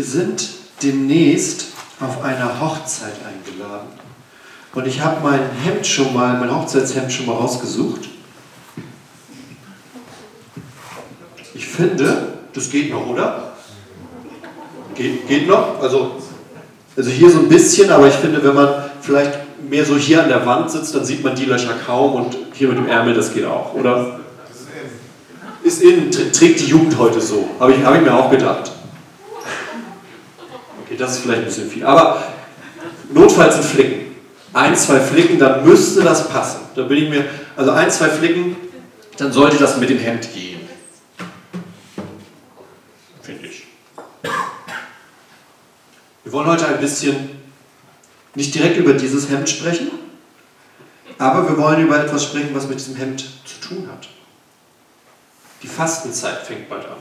Wir sind demnächst auf einer Hochzeit eingeladen. Und ich habe mein Hemd schon mal, mein Hochzeitshemd schon mal rausgesucht. Ich finde, das geht noch, oder? Geht, geht noch? Also, also hier so ein bisschen, aber ich finde, wenn man vielleicht mehr so hier an der Wand sitzt, dann sieht man die Löcher kaum und hier mit dem Ärmel, das geht auch, oder? Ist innen, trägt die Jugend heute so, habe ich, hab ich mir auch gedacht. Okay, das ist vielleicht ein bisschen viel, aber notfalls ein Flicken ein, zwei Flicken, dann müsste das passen. Da bin ich mir, also ein, zwei Flicken, dann sollte das mit dem Hemd gehen. Finde ich. Wir wollen heute ein bisschen nicht direkt über dieses Hemd sprechen, aber wir wollen über etwas sprechen, was mit diesem Hemd zu tun hat. Die Fastenzeit fängt bald an.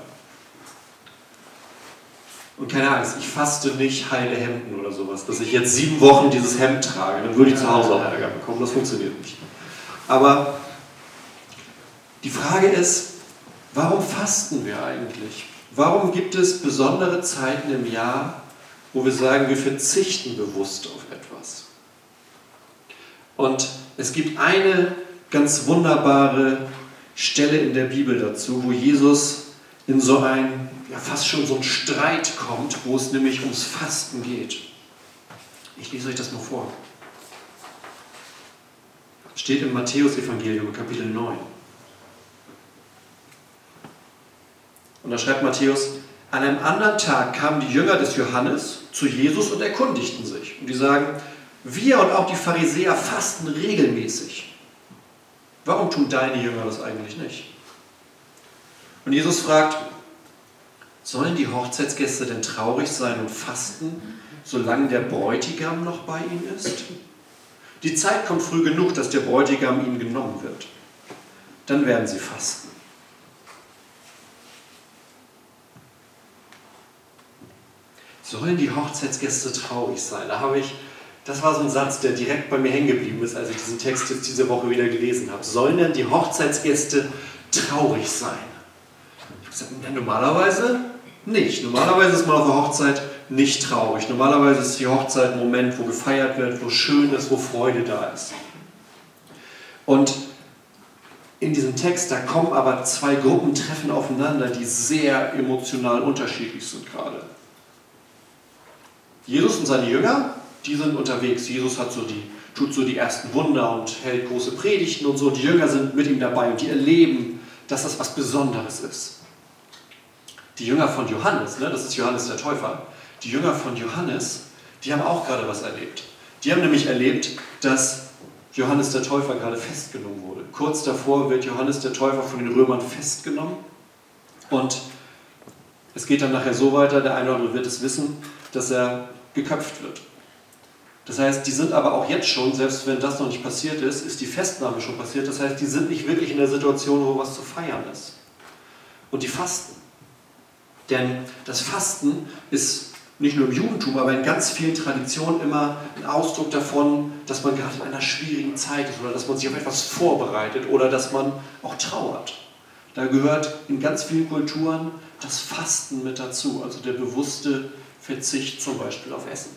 Und keine Angst, ich faste nicht heile Hemden oder sowas, dass ich jetzt sieben Wochen dieses Hemd trage. Dann würde ich zu Hause auch Ärger bekommen. Das funktioniert nicht. Aber die Frage ist, warum fasten wir eigentlich? Warum gibt es besondere Zeiten im Jahr, wo wir sagen, wir verzichten bewusst auf etwas? Und es gibt eine ganz wunderbare Stelle in der Bibel dazu, wo Jesus in so ein ja fast schon so ein Streit kommt, wo es nämlich ums Fasten geht. Ich lese euch das mal vor. Steht im Matthäus-Evangelium, Kapitel 9. Und da schreibt Matthäus, an einem anderen Tag kamen die Jünger des Johannes zu Jesus und erkundigten sich. Und die sagen, wir und auch die Pharisäer fasten regelmäßig. Warum tun deine Jünger das eigentlich nicht? Und Jesus fragt, Sollen die Hochzeitsgäste denn traurig sein und fasten, solange der Bräutigam noch bei ihnen ist? Die Zeit kommt früh genug, dass der Bräutigam ihnen genommen wird. Dann werden sie fasten. Sollen die Hochzeitsgäste traurig sein? Da habe ich, das war so ein Satz, der direkt bei mir hängen geblieben ist, als ich diesen Text jetzt diese Woche wieder gelesen habe. Sollen denn die Hochzeitsgäste traurig sein? Ich habe gesagt, ja, normalerweise nicht. Normalerweise ist man auf der Hochzeit nicht traurig. Normalerweise ist die Hochzeit ein Moment, wo gefeiert wird, wo schön ist, wo Freude da ist. Und in diesem Text, da kommen aber zwei Gruppen treffen aufeinander, die sehr emotional unterschiedlich sind gerade. Jesus und seine Jünger, die sind unterwegs. Jesus hat so die, tut so die ersten Wunder und hält große Predigten und so. Die Jünger sind mit ihm dabei und die erleben, dass das was Besonderes ist die Jünger von Johannes, ne, das ist Johannes der Täufer, die Jünger von Johannes, die haben auch gerade was erlebt. Die haben nämlich erlebt, dass Johannes der Täufer gerade festgenommen wurde. Kurz davor wird Johannes der Täufer von den Römern festgenommen und es geht dann nachher so weiter, der eine oder andere wird es wissen, dass er geköpft wird. Das heißt, die sind aber auch jetzt schon, selbst wenn das noch nicht passiert ist, ist die Festnahme schon passiert. Das heißt, die sind nicht wirklich in der Situation, wo was zu feiern ist. Und die fasten. Denn das Fasten ist nicht nur im Judentum, aber in ganz vielen Traditionen immer ein Ausdruck davon, dass man gerade in einer schwierigen Zeit ist oder dass man sich auf etwas vorbereitet oder dass man auch trauert. Da gehört in ganz vielen Kulturen das Fasten mit dazu, also der bewusste Verzicht zum Beispiel auf Essen.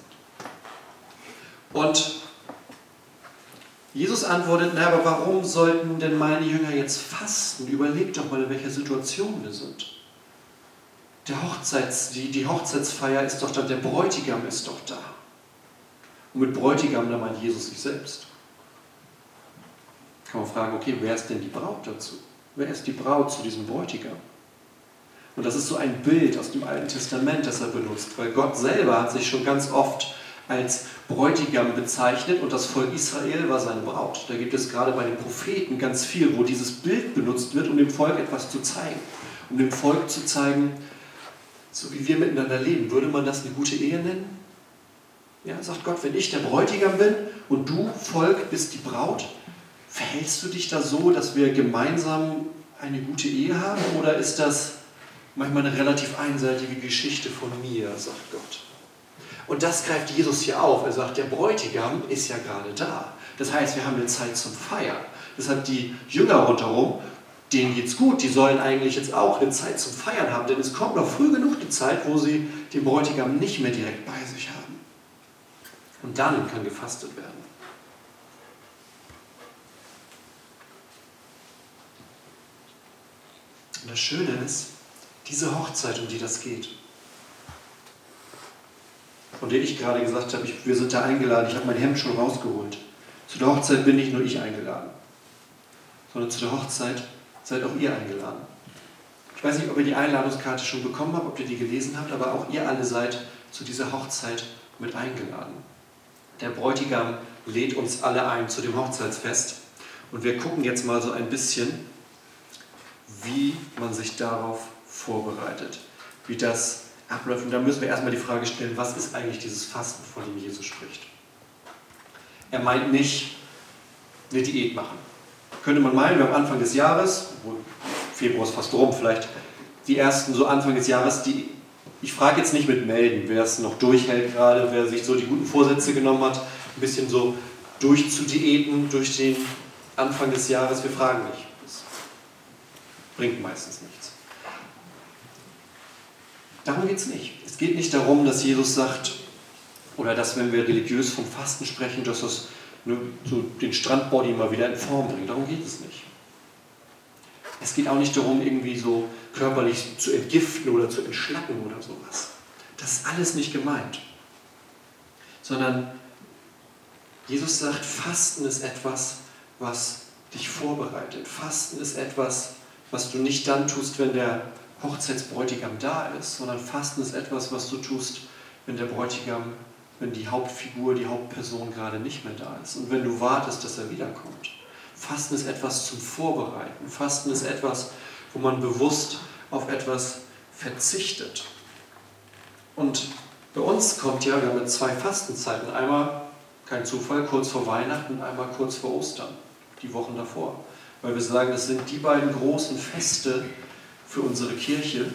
Und Jesus antwortet, na, aber warum sollten denn meine Jünger jetzt fasten? Überlegt doch mal, in welcher Situation wir sind der Hochzeits, die, die Hochzeitsfeier ist doch da, der Bräutigam ist doch da. Und mit Bräutigam, da meint Jesus sich selbst. Kann man fragen, okay, wer ist denn die Braut dazu? Wer ist die Braut zu diesem Bräutigam? Und das ist so ein Bild aus dem Alten Testament, das er benutzt, weil Gott selber hat sich schon ganz oft als Bräutigam bezeichnet und das Volk Israel war seine Braut. Da gibt es gerade bei den Propheten ganz viel, wo dieses Bild benutzt wird, um dem Volk etwas zu zeigen. Um dem Volk zu zeigen, so wie wir miteinander leben, würde man das eine gute Ehe nennen? Ja, sagt Gott, wenn ich der Bräutigam bin und du, Volk, bist die Braut, verhältst du dich da so, dass wir gemeinsam eine gute Ehe haben? Oder ist das manchmal eine relativ einseitige Geschichte von mir, sagt Gott. Und das greift Jesus hier auf. Er sagt, der Bräutigam ist ja gerade da. Das heißt, wir haben eine Zeit zum Feiern. Deshalb die Jünger rundherum, denen geht's gut, die sollen eigentlich jetzt auch eine Zeit zum Feiern haben, denn es kommt noch früh genug die Zeit, wo sie den Bräutigam nicht mehr direkt bei sich haben. Und dann kann gefastet werden. Und das Schöne ist, diese Hochzeit, um die das geht, von der ich gerade gesagt habe, ich, wir sind da eingeladen, ich habe mein Hemd schon rausgeholt. Zu der Hochzeit bin nicht nur ich eingeladen, sondern zu der Hochzeit seid auch ihr eingeladen. Ich weiß nicht, ob ihr die Einladungskarte schon bekommen habt, ob ihr die gelesen habt, aber auch ihr alle seid zu dieser Hochzeit mit eingeladen. Der Bräutigam lädt uns alle ein zu dem Hochzeitsfest und wir gucken jetzt mal so ein bisschen, wie man sich darauf vorbereitet, wie das abläuft. Und da müssen wir erstmal die Frage stellen, was ist eigentlich dieses Fasten, von dem Jesus spricht? Er meint nicht eine Diät machen. Könnte man meinen, wir haben Anfang des Jahres, Februar ist fast rum, vielleicht die ersten so Anfang des Jahres, die, ich frage jetzt nicht mit melden, wer es noch durchhält gerade, wer sich so die guten Vorsätze genommen hat, ein bisschen so durchzudiäten durch den Anfang des Jahres, wir fragen nicht. Das bringt meistens nichts. Darum geht es nicht. Es geht nicht darum, dass Jesus sagt, oder dass, wenn wir religiös vom Fasten sprechen, dass das nur so den Strandbody mal wieder in Form bringt. Darum geht es nicht. Es geht auch nicht darum, irgendwie so körperlich zu entgiften oder zu entschlacken oder sowas. Das ist alles nicht gemeint. Sondern Jesus sagt, Fasten ist etwas, was dich vorbereitet. Fasten ist etwas, was du nicht dann tust, wenn der Hochzeitsbräutigam da ist, sondern Fasten ist etwas, was du tust, wenn der Bräutigam, wenn die Hauptfigur, die Hauptperson gerade nicht mehr da ist und wenn du wartest, dass er wiederkommt. Fasten ist etwas zum Vorbereiten. Fasten ist etwas, wo man bewusst auf etwas verzichtet. Und bei uns kommt ja, wir haben zwei Fastenzeiten. Einmal, kein Zufall, kurz vor Weihnachten einmal kurz vor Ostern, die Wochen davor. Weil wir sagen, das sind die beiden großen Feste, für unsere Kirche.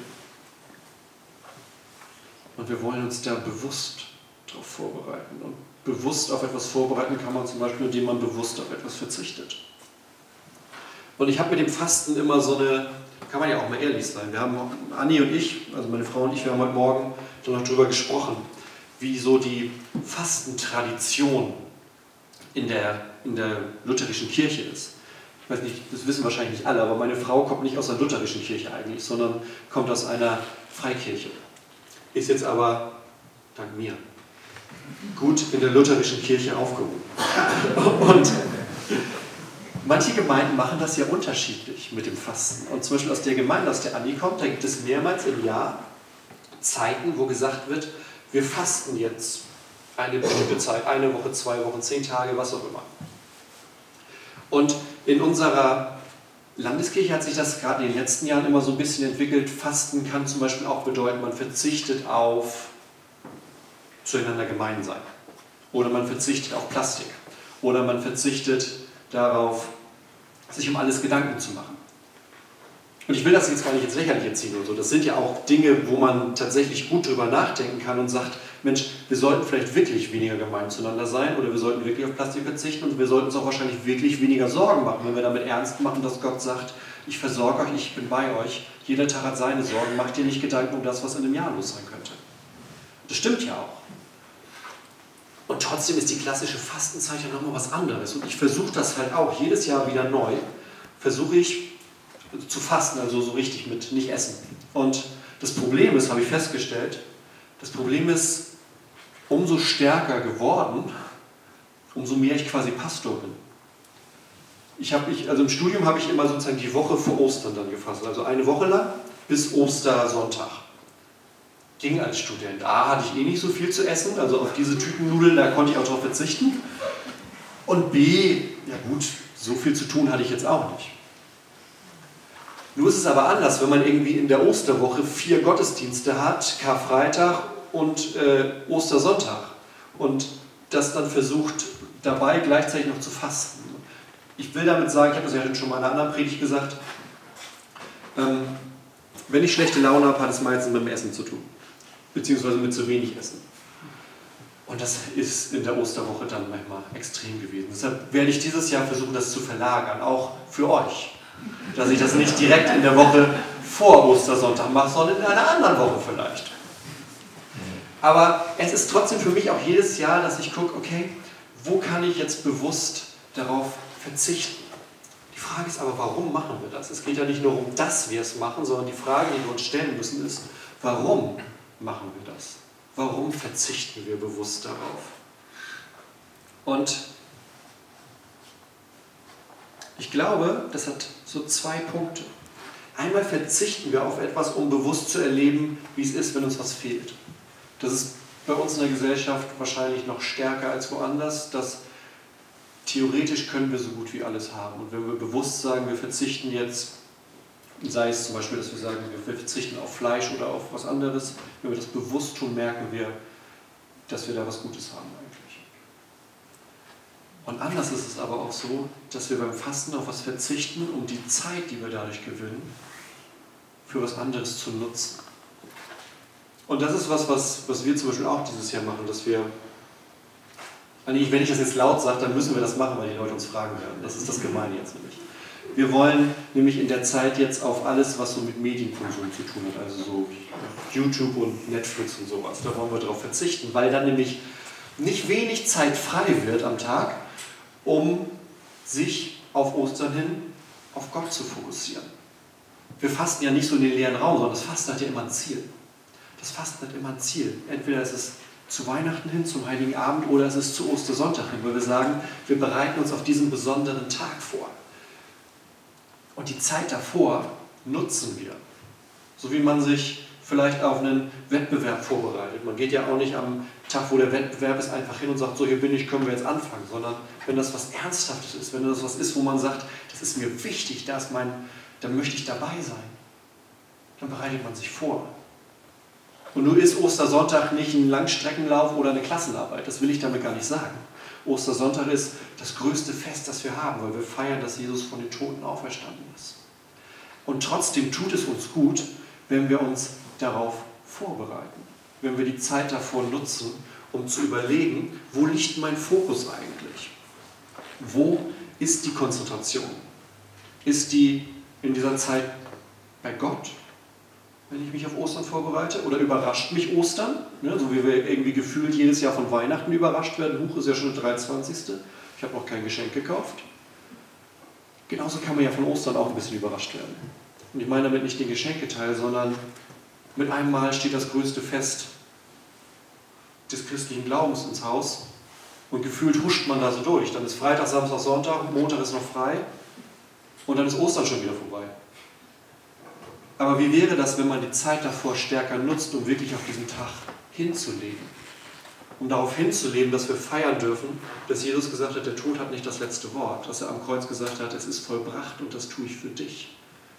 Und wir wollen uns da bewusst darauf vorbereiten. Und bewusst auf etwas vorbereiten kann man zum Beispiel, indem man bewusst auf etwas verzichtet. Und ich habe mit dem Fasten immer so eine, kann man ja auch mal ehrlich sein. Wir haben, Anni und ich, also meine Frau und ich, wir haben heute Morgen noch darüber gesprochen, wie so die Fastentradition in der, in der lutherischen Kirche ist ich weiß nicht, das wissen wahrscheinlich nicht alle, aber meine Frau kommt nicht aus der lutherischen Kirche eigentlich, sondern kommt aus einer Freikirche. Ist jetzt aber, dank mir, gut in der lutherischen Kirche aufgehoben. Und manche Gemeinden machen das ja unterschiedlich mit dem Fasten. Und zum Beispiel aus der Gemeinde, aus der Anni kommt, da gibt es mehrmals im Jahr Zeiten, wo gesagt wird, wir fasten jetzt eine bestimmte Zeit, eine Woche, zwei Wochen, zehn Tage, was auch immer. Und in unserer Landeskirche hat sich das gerade in den letzten Jahren immer so ein bisschen entwickelt. Fasten kann zum Beispiel auch bedeuten, man verzichtet auf zueinander gemein sein. Oder man verzichtet auf Plastik. Oder man verzichtet darauf, sich um alles Gedanken zu machen. Und ich will das jetzt gar nicht ins Lächerliche ziehen oder so. Das sind ja auch Dinge, wo man tatsächlich gut drüber nachdenken kann und sagt, Mensch, wir sollten vielleicht wirklich weniger gemein zueinander sein oder wir sollten wirklich auf Plastik verzichten und wir sollten uns auch wahrscheinlich wirklich weniger Sorgen machen, wenn wir damit ernst machen, dass Gott sagt, ich versorge euch, ich bin bei euch. Jeder Tag hat seine Sorgen. Macht dir nicht Gedanken um das, was in einem Jahr los sein könnte. Das stimmt ja auch. Und trotzdem ist die klassische Fastenzeit ja nochmal was anderes. Und ich versuche das halt auch jedes Jahr wieder neu. Versuche ich zu fasten, also so richtig mit nicht essen. Und das Problem ist, habe ich festgestellt, das Problem ist umso stärker geworden, umso mehr ich quasi Pastor bin. Ich habe ich, also im Studium habe ich immer sozusagen die Woche vor Ostern dann gefasst, also eine Woche lang bis Ostersonntag. Ging als Student. A, hatte ich eh nicht so viel zu essen, also auf diese Tütennudeln, da konnte ich auch darauf verzichten. Und B, ja gut, so viel zu tun hatte ich jetzt auch nicht. Nur ist es aber anders, wenn man irgendwie in der Osterwoche vier Gottesdienste hat, Karfreitag und äh, Ostersonntag. Und das dann versucht, dabei gleichzeitig noch zu fasten. Ich will damit sagen, ich habe das ja schon mal in einer anderen Predigt gesagt, ähm, wenn ich schlechte Laune habe, hat es meistens mit dem Essen zu tun. Beziehungsweise mit zu wenig Essen. Und das ist in der Osterwoche dann manchmal extrem gewesen. Deshalb werde ich dieses Jahr versuchen, das zu verlagern, auch für euch. Dass ich das nicht direkt in der Woche vor Ostersonntag mache, sondern in einer anderen Woche vielleicht. Aber es ist trotzdem für mich auch jedes Jahr, dass ich gucke, okay, wo kann ich jetzt bewusst darauf verzichten? Die Frage ist aber, warum machen wir das? Es geht ja nicht nur um, dass wir es machen, sondern die Frage, die wir uns stellen müssen, ist, warum machen wir das? Warum verzichten wir bewusst darauf? Und ich glaube, das hat so zwei Punkte. Einmal verzichten wir auf etwas, um bewusst zu erleben, wie es ist, wenn uns was fehlt. Das ist bei uns in der Gesellschaft wahrscheinlich noch stärker als woanders, dass theoretisch können wir so gut wie alles haben. Und wenn wir bewusst sagen, wir verzichten jetzt, sei es zum Beispiel, dass wir sagen, wir verzichten auf Fleisch oder auf was anderes, wenn wir das bewusst tun, merken wir, dass wir da was Gutes haben eigentlich. Und anders ist es aber auch so, dass wir beim Fasten auf was verzichten, um die Zeit, die wir dadurch gewinnen, für was anderes zu nutzen. Und das ist was, was, was wir zum Beispiel auch dieses Jahr machen, dass wir, wenn ich das jetzt laut sage, dann müssen wir das machen, weil die Leute uns fragen werden. Das ist das Gemeine jetzt nämlich. Wir wollen nämlich in der Zeit jetzt auf alles, was so mit Medienkonsum zu tun hat, also so YouTube und Netflix und sowas, da wollen wir darauf verzichten, weil dann nämlich nicht wenig Zeit frei wird am Tag, um sich auf Ostern hin auf Gott zu fokussieren. Wir fasten ja nicht so in den leeren Raum, sondern das Fasten hat ja immer ein Ziel. Das Fasten hat immer ein Ziel. Entweder ist es zu Weihnachten hin, zum Heiligen Abend oder es ist zu Ostersonntag hin, weil wir sagen, wir bereiten uns auf diesen besonderen Tag vor. Und die Zeit davor nutzen wir. So wie man sich vielleicht auf einen Wettbewerb vorbereitet. Man geht ja auch nicht am Tag, wo der Wettbewerb ist, einfach hin und sagt, so hier bin ich, können wir jetzt anfangen, sondern wenn das was Ernsthaftes ist, wenn das was ist, wo man sagt, das ist mir wichtig, da ist mein, dann möchte ich dabei sein, dann bereitet man sich vor. Und nun ist Ostersonntag nicht ein Langstreckenlauf oder eine Klassenarbeit. Das will ich damit gar nicht sagen. Ostersonntag ist das größte Fest, das wir haben, weil wir feiern, dass Jesus von den Toten auferstanden ist. Und trotzdem tut es uns gut, wenn wir uns darauf vorbereiten, wenn wir die Zeit davor nutzen, um zu überlegen, wo liegt mein Fokus eigentlich? Wo ist die Konzentration? Ist die in dieser Zeit bei Gott wenn ich mich auf Ostern vorbereite? Oder überrascht mich Ostern? Ne, so wie wir irgendwie gefühlt jedes Jahr von Weihnachten überrascht werden. Huch ist ja schon der 23. Ich habe noch kein Geschenk gekauft. Genauso kann man ja von Ostern auch ein bisschen überrascht werden. Und ich meine damit nicht den Geschenketeil, sondern mit einem Mal steht das größte Fest des christlichen Glaubens ins Haus und gefühlt huscht man da so durch. Dann ist Freitag, Samstag, Sonntag, Montag ist noch frei und dann ist Ostern schon wieder vorbei. Aber wie wäre das, wenn man die Zeit davor stärker nutzt, um wirklich auf diesen Tag hinzuleben? Um darauf hinzuleben, dass wir feiern dürfen, dass Jesus gesagt hat, der Tod hat nicht das letzte Wort. Dass er am Kreuz gesagt hat, es ist vollbracht und das tue ich für dich.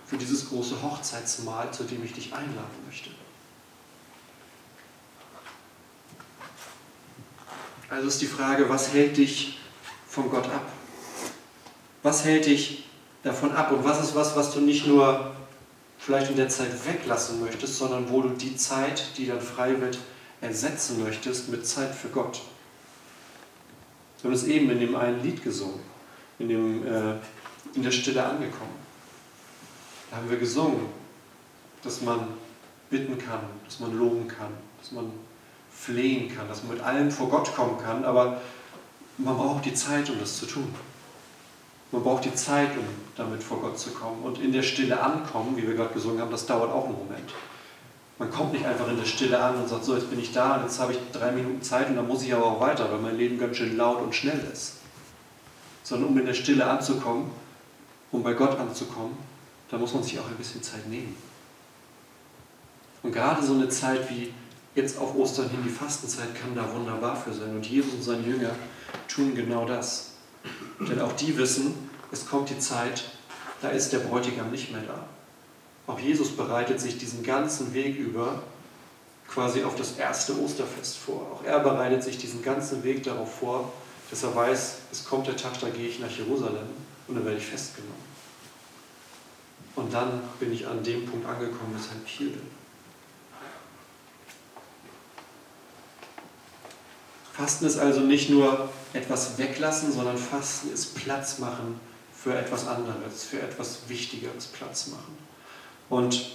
Für dieses große Hochzeitsmahl, zu dem ich dich einladen möchte. Also ist die Frage, was hält dich von Gott ab? Was hält dich davon ab? Und was ist was, was du nicht nur vielleicht in der Zeit weglassen möchtest, sondern wo du die Zeit, die dann frei wird, ersetzen möchtest mit Zeit für Gott. Wir haben es eben in dem einen Lied gesungen, in, dem, äh, in der Stille angekommen. Da haben wir gesungen, dass man bitten kann, dass man loben kann, dass man flehen kann, dass man mit allem vor Gott kommen kann, aber man braucht die Zeit, um das zu tun. Man braucht die Zeit, um damit vor Gott zu kommen. Und in der Stille ankommen, wie wir gerade gesungen haben, das dauert auch einen Moment. Man kommt nicht einfach in der Stille an und sagt, so, jetzt bin ich da und jetzt habe ich drei Minuten Zeit und dann muss ich aber auch weiter, weil mein Leben ganz schön laut und schnell ist. Sondern um in der Stille anzukommen, um bei Gott anzukommen, da muss man sich auch ein bisschen Zeit nehmen. Und gerade so eine Zeit wie jetzt auf Ostern hin, die Fastenzeit, kann da wunderbar für sein. Und Jesus und seine Jünger tun genau das. Denn auch die wissen, es kommt die Zeit, da ist der Bräutigam nicht mehr da. Auch Jesus bereitet sich diesen ganzen Weg über quasi auf das erste Osterfest vor. Auch er bereitet sich diesen ganzen Weg darauf vor, dass er weiß, es kommt der Tag, da gehe ich nach Jerusalem und dann werde ich festgenommen. Und dann bin ich an dem Punkt angekommen, weshalb ich hier bin. Fasten ist also nicht nur etwas weglassen, sondern Fasten ist Platz machen für etwas anderes, für etwas Wichtigeres Platz machen. Und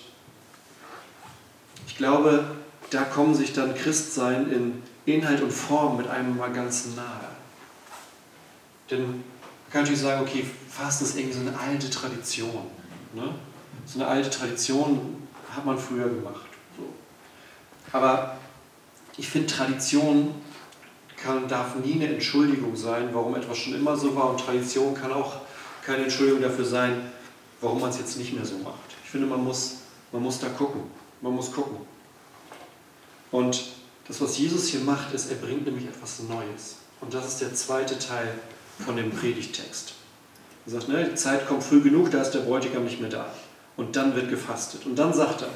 ich glaube, da kommen sich dann Christsein in Inhalt und Form mit einem mal ganz nahe. Denn man kann natürlich sagen, okay, Fasten ist irgendwie so eine alte Tradition. Ne? So eine alte Tradition hat man früher gemacht. So. Aber ich finde, Tradition kann, darf nie eine Entschuldigung sein, warum etwas schon immer so war. Und Tradition kann auch keine Entschuldigung dafür sein, warum man es jetzt nicht mehr so macht. Ich finde, man muss, man muss da gucken. Man muss gucken. Und das, was Jesus hier macht, ist, er bringt nämlich etwas Neues. Und das ist der zweite Teil von dem Predigtext. Er sagt, ne, die Zeit kommt früh genug, da ist der Bräutigam nicht mehr da. Und dann wird gefastet. Und dann sagt er,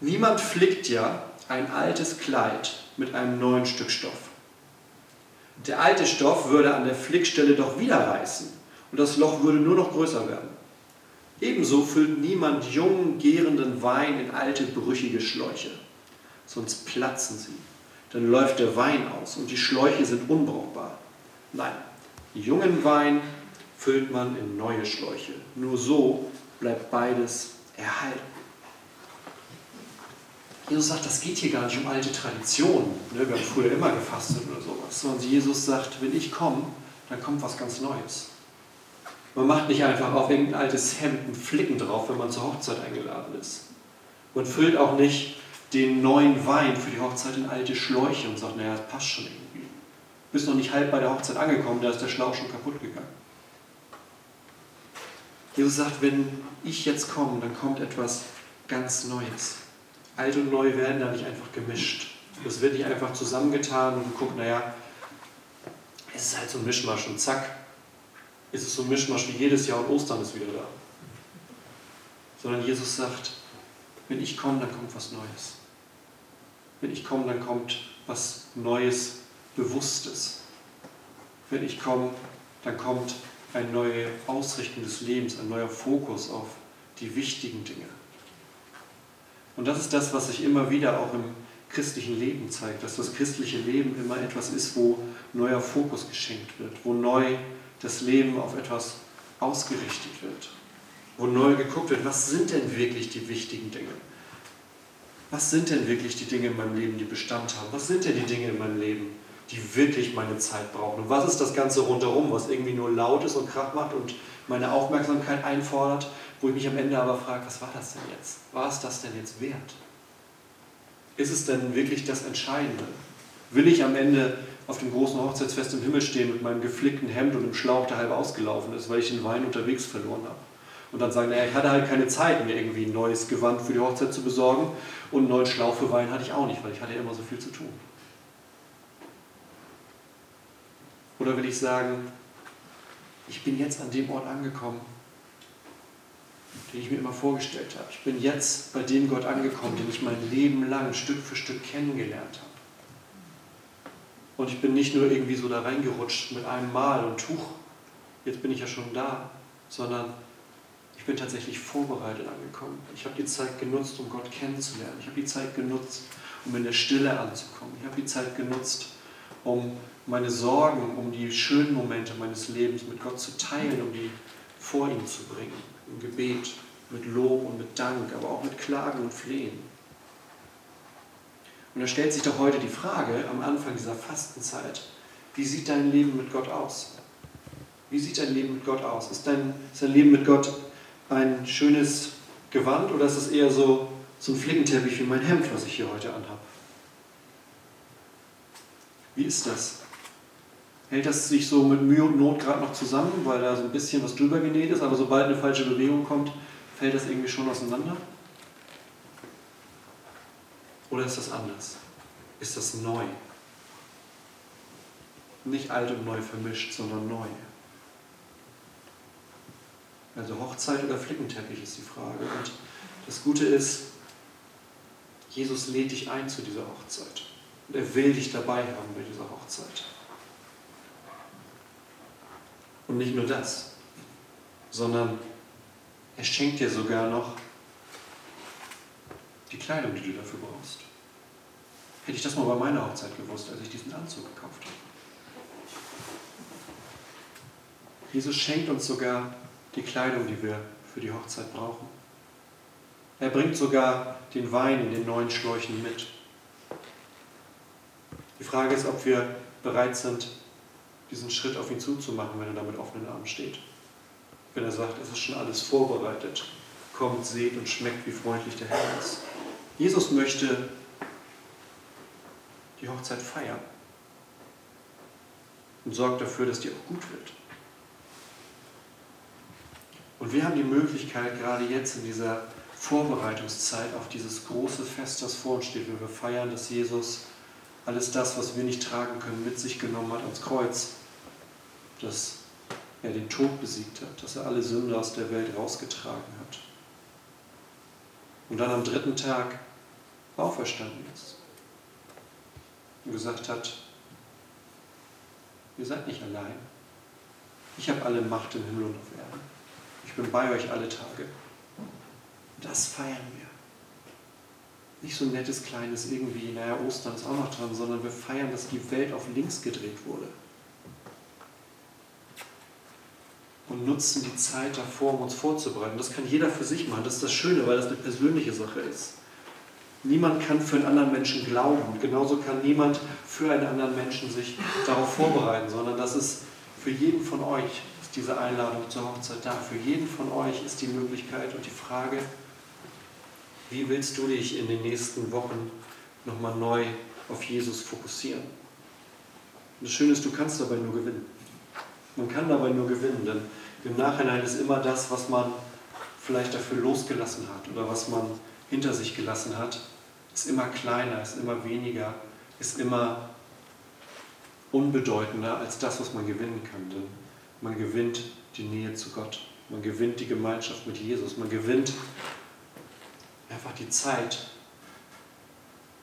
niemand flickt ja ein altes Kleid mit einem neuen Stück Stoff. Der alte Stoff würde an der Flickstelle doch wieder reißen und das Loch würde nur noch größer werden. Ebenso füllt niemand jungen, gärenden Wein in alte, brüchige Schläuche, sonst platzen sie. Dann läuft der Wein aus und die Schläuche sind unbrauchbar. Nein, jungen Wein füllt man in neue Schläuche. Nur so bleibt beides erhalten. Jesus sagt, das geht hier gar nicht um alte Traditionen. Ne? Wir haben früher immer gefastet oder sowas. Sondern Jesus sagt, wenn ich komme, dann kommt was ganz Neues. Man macht nicht einfach auf irgendein altes Hemd einen Flicken drauf, wenn man zur Hochzeit eingeladen ist. Man füllt auch nicht den neuen Wein für die Hochzeit in alte Schläuche und sagt, naja, das passt schon irgendwie. Du bist noch nicht halb bei der Hochzeit angekommen, da ist der Schlauch schon kaputt gegangen. Jesus sagt, wenn ich jetzt komme, dann kommt etwas ganz Neues. Alt und neu werden da nicht einfach gemischt. Das wird nicht einfach zusammengetan und guckt, naja, es ist halt so ein Mischmasch und zack, ist es so ein Mischmasch wie jedes Jahr und Ostern ist wieder da. Sondern Jesus sagt, wenn ich komme, dann kommt was Neues. Wenn ich komme, dann kommt was Neues, Bewusstes. Wenn ich komme, dann kommt eine neue Ausrichtung des Lebens, ein neuer Fokus auf die wichtigen Dinge. Und das ist das, was sich immer wieder auch im christlichen Leben zeigt, dass das christliche Leben immer etwas ist, wo neuer Fokus geschenkt wird, wo neu das Leben auf etwas ausgerichtet wird, wo neu geguckt wird, was sind denn wirklich die wichtigen Dinge? Was sind denn wirklich die Dinge in meinem Leben, die Bestand haben? Was sind denn die Dinge in meinem Leben, die wirklich meine Zeit brauchen? Und was ist das Ganze rundherum, was irgendwie nur laut ist und Krach macht und meine Aufmerksamkeit einfordert, wo ich mich am Ende aber frage, was war das denn jetzt? War es das denn jetzt wert? Ist es denn wirklich das Entscheidende? Will ich am Ende auf dem großen Hochzeitsfest im Himmel stehen mit meinem geflickten Hemd und einem Schlauch, der halb ausgelaufen ist, weil ich den Wein unterwegs verloren habe? Und dann sagen, naja, ich hatte halt keine Zeit, mir irgendwie ein neues Gewand für die Hochzeit zu besorgen und einen neuen Schlauch für Wein hatte ich auch nicht, weil ich hatte ja immer so viel zu tun. Oder will ich sagen, ich bin jetzt an dem Ort angekommen, den ich mir immer vorgestellt habe. Ich bin jetzt bei dem Gott angekommen, den ich mein Leben lang Stück für Stück kennengelernt habe. Und ich bin nicht nur irgendwie so da reingerutscht mit einem Mal und Tuch, jetzt bin ich ja schon da, sondern ich bin tatsächlich vorbereitet angekommen. Ich habe die Zeit genutzt, um Gott kennenzulernen. Ich habe die Zeit genutzt, um in der Stille anzukommen. Ich habe die Zeit genutzt, um meine Sorgen, um die schönen Momente meines Lebens mit Gott zu teilen, um die vor ihm zu bringen im Gebet, mit Lob und mit Dank, aber auch mit Klagen und Flehen. Und da stellt sich doch heute die Frage am Anfang dieser Fastenzeit, wie sieht dein Leben mit Gott aus? Wie sieht dein Leben mit Gott aus? Ist dein, ist dein Leben mit Gott ein schönes Gewand oder ist es eher so, so ein Flickenteppich wie mein Hemd, was ich hier heute anhabe? Wie ist das? hält das sich so mit Mühe und Not gerade noch zusammen, weil da so ein bisschen was drüber genäht ist, aber sobald eine falsche Bewegung kommt, fällt das irgendwie schon auseinander? Oder ist das anders? Ist das neu? Nicht alt und neu vermischt, sondern neu. Also Hochzeit oder Flickenteppich ist die Frage. Und das Gute ist, Jesus lädt dich ein zu dieser Hochzeit. Und er will dich dabei haben bei dieser Hochzeit. Und nicht nur das, sondern Er schenkt dir sogar noch die Kleidung, die du dafür brauchst. Hätte ich das mal bei meiner Hochzeit gewusst, als ich diesen Anzug gekauft habe. Jesus schenkt uns sogar die Kleidung, die wir für die Hochzeit brauchen. Er bringt sogar den Wein in den neuen Schläuchen mit. Die Frage ist, ob wir bereit sind, diesen Schritt auf ihn zuzumachen, wenn er da mit offenen Armen steht. Wenn er sagt, es ist schon alles vorbereitet. Kommt, seht und schmeckt, wie freundlich der Herr ist. Jesus möchte die Hochzeit feiern und sorgt dafür, dass die auch gut wird. Und wir haben die Möglichkeit, gerade jetzt in dieser Vorbereitungszeit auf dieses große Fest, das vor uns steht, wenn wir feiern, dass Jesus alles das, was wir nicht tragen können, mit sich genommen hat ans Kreuz, dass er den Tod besiegt hat, dass er alle Sünde aus der Welt rausgetragen hat und dann am dritten Tag auferstanden ist und gesagt hat, ihr seid nicht allein. Ich habe alle Macht im Himmel und auf Erden. Ich bin bei euch alle Tage. Das feiern wir. Nicht so ein nettes kleines irgendwie, naja, Ostern ist auch noch dran, sondern wir feiern, dass die Welt auf links gedreht wurde. Und nutzen die Zeit davor, um uns vorzubereiten. Das kann jeder für sich machen. Das ist das Schöne, weil das eine persönliche Sache ist. Niemand kann für einen anderen Menschen glauben und genauso kann niemand für einen anderen Menschen sich darauf vorbereiten, sondern das ist für jeden von euch ist diese Einladung zur Hochzeit da. Für jeden von euch ist die Möglichkeit und die Frage, wie willst du dich in den nächsten Wochen nochmal neu auf Jesus fokussieren? Und das Schöne ist, du kannst dabei nur gewinnen. Man kann dabei nur gewinnen, denn im Nachhinein ist immer das, was man vielleicht dafür losgelassen hat oder was man hinter sich gelassen hat, ist immer kleiner, ist immer weniger, ist immer unbedeutender als das, was man gewinnen kann. Denn man gewinnt die Nähe zu Gott, man gewinnt die Gemeinschaft mit Jesus, man gewinnt einfach die Zeit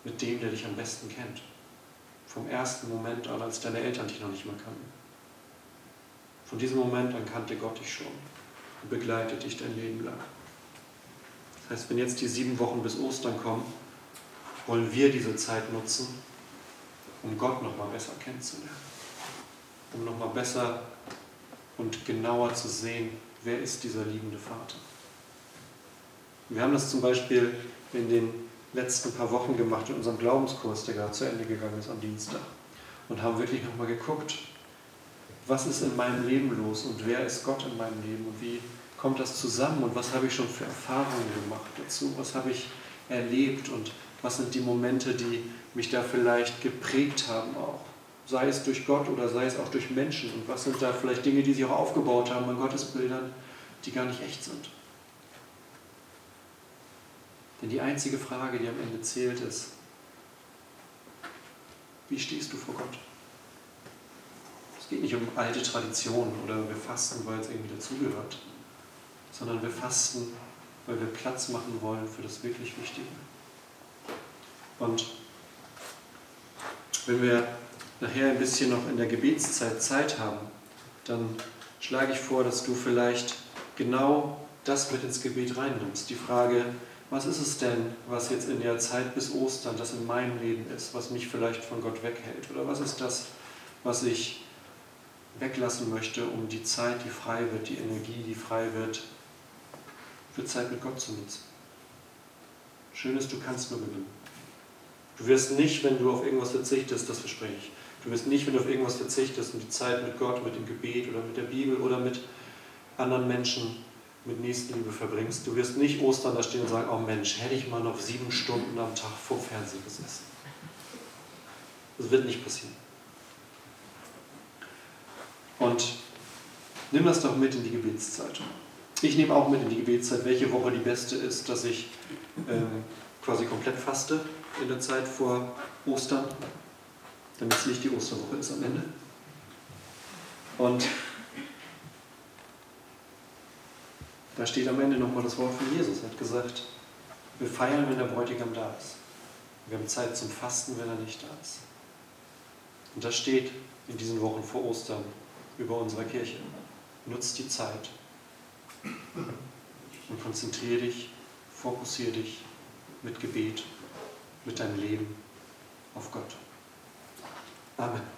mit dem, der dich am besten kennt. Vom ersten Moment an, als deine Eltern dich noch nicht mehr kannten. Von diesem Moment an kannte Gott dich schon und begleitet dich dein Leben lang. Das heißt, wenn jetzt die sieben Wochen bis Ostern kommen, wollen wir diese Zeit nutzen, um Gott nochmal besser kennenzulernen. Um nochmal besser und genauer zu sehen, wer ist dieser liebende Vater. Wir haben das zum Beispiel in den letzten paar Wochen gemacht in unserem Glaubenskurs, der gerade zu Ende gegangen ist am Dienstag. Und haben wirklich nochmal geguckt, was ist in meinem Leben los und wer ist Gott in meinem Leben und wie kommt das zusammen und was habe ich schon für Erfahrungen gemacht dazu, was habe ich erlebt und was sind die Momente, die mich da vielleicht geprägt haben auch. Sei es durch Gott oder sei es auch durch Menschen und was sind da vielleicht Dinge, die sich auch aufgebaut haben an Gottesbildern, die gar nicht echt sind. Denn die einzige Frage, die am Ende zählt, ist, wie stehst du vor Gott? Es geht nicht um alte Traditionen oder wir fasten, weil es irgendwie dazugehört sondern wir fasten, weil wir Platz machen wollen für das wirklich Wichtige. Und wenn wir nachher ein bisschen noch in der Gebetszeit Zeit haben, dann schlage ich vor, dass du vielleicht genau das mit ins Gebet reinnimmst. Die Frage, was ist es denn, was jetzt in der Zeit bis Ostern das in meinem Leben ist, was mich vielleicht von Gott weghält? Oder was ist das, was ich weglassen möchte, um die Zeit, die frei wird, die Energie, die frei wird, für Zeit mit Gott zu nutzen. Schön ist, du kannst nur gewinnen. Du wirst nicht, wenn du auf irgendwas verzichtest, das verspreche ich, du wirst nicht, wenn du auf irgendwas verzichtest und die Zeit mit Gott, mit dem Gebet oder mit der Bibel oder mit anderen Menschen mit Nächstenliebe verbringst, du wirst nicht Ostern da stehen und sagen, oh Mensch, hätte ich mal noch sieben Stunden am Tag vor Fernsehen gesessen. Das wird nicht passieren. Und nimm das doch mit in die Gebetszeit. Ich nehme auch mit in die Gebetszeit, welche Woche die beste ist, dass ich ähm, quasi komplett faste in der Zeit vor Ostern, damit es nicht die Osterwoche ist am Ende. Und da steht am Ende nochmal das Wort von Jesus. Er hat gesagt, wir feiern, wenn der Bräutigam da ist. Wir haben Zeit zum Fasten, wenn er nicht da ist. Und das steht in diesen Wochen vor Ostern über unserer Kirche. Nutzt die Zeit und konzentriere dich, fokussiere dich mit Gebet, mit deinem Leben auf Gott. Amen.